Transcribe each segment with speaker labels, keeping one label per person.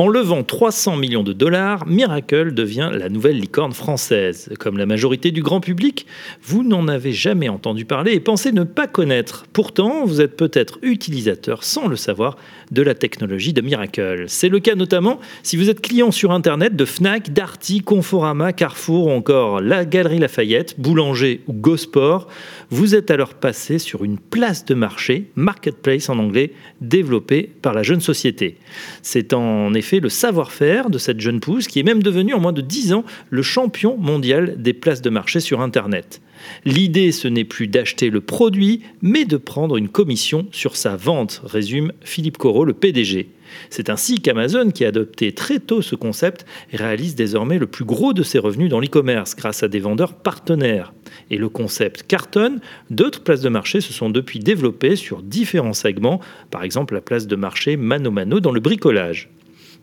Speaker 1: En levant 300 millions de dollars, Miracle devient la nouvelle licorne française. Comme la majorité du grand public, vous n'en avez jamais entendu parler et pensez ne pas connaître. Pourtant, vous êtes peut-être utilisateur sans le savoir de la technologie de Miracle. C'est le cas notamment si vous êtes client sur Internet de Fnac, Darty, Conforama, Carrefour ou encore la Galerie Lafayette, Boulanger ou Gosport. Vous êtes alors passé sur une place de marché, marketplace en anglais, développée par la jeune société. C'est en effet le savoir-faire de cette jeune pousse qui est même devenue en moins de 10 ans le champion mondial des places de marché sur Internet. L'idée, ce n'est plus d'acheter le produit, mais de prendre une commission sur sa vente, résume Philippe Corot, le PDG. C'est ainsi qu'Amazon, qui a adopté très tôt ce concept, réalise désormais le plus gros de ses revenus dans l'e-commerce grâce à des vendeurs partenaires. Et le concept cartonne, d'autres places de marché se sont depuis développées sur différents segments, par exemple la place de marché Mano Mano dans le bricolage.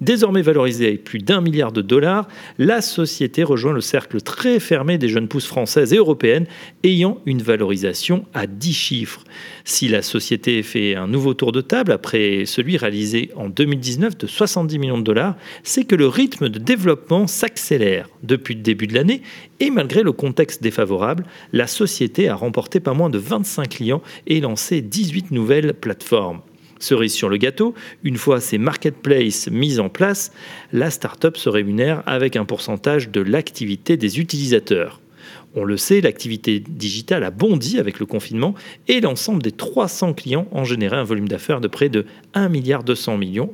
Speaker 1: Désormais valorisée à plus d'un milliard de dollars, la société rejoint le cercle très fermé des jeunes pousses françaises et européennes ayant une valorisation à 10 chiffres. Si la société fait un nouveau tour de table après celui réalisé en 2019 de 70 millions de dollars, c'est que le rythme de développement s'accélère depuis le début de l'année et malgré le contexte défavorable, la société a remporté pas moins de 25 clients et lancé 18 nouvelles plateformes. Cerise sur le gâteau, une fois ces marketplaces mis en place, la start-up se rémunère avec un pourcentage de l'activité des utilisateurs. On le sait, l'activité digitale a bondi avec le confinement et l'ensemble des 300 clients ont généré un volume d'affaires de près de 1,2 milliard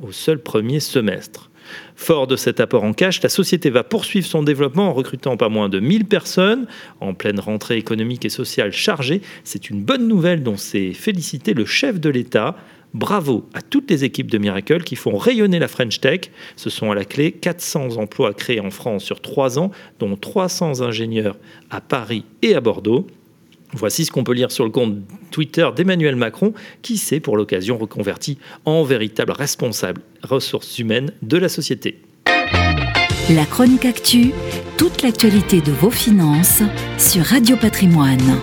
Speaker 1: au seul premier semestre. Fort de cet apport en cash, la société va poursuivre son développement en recrutant pas moins de 1000 personnes en pleine rentrée économique et sociale chargée. C'est une bonne nouvelle dont s'est félicité le chef de l'État Bravo à toutes les équipes de Miracle qui font rayonner la French Tech. Ce sont à la clé 400 emplois créés en France sur trois ans, dont 300 ingénieurs à Paris et à Bordeaux. Voici ce qu'on peut lire sur le compte Twitter d'Emmanuel Macron, qui s'est pour l'occasion reconverti en véritable responsable ressources humaines de la société.
Speaker 2: La chronique actu, toute l'actualité de vos finances sur Radio Patrimoine.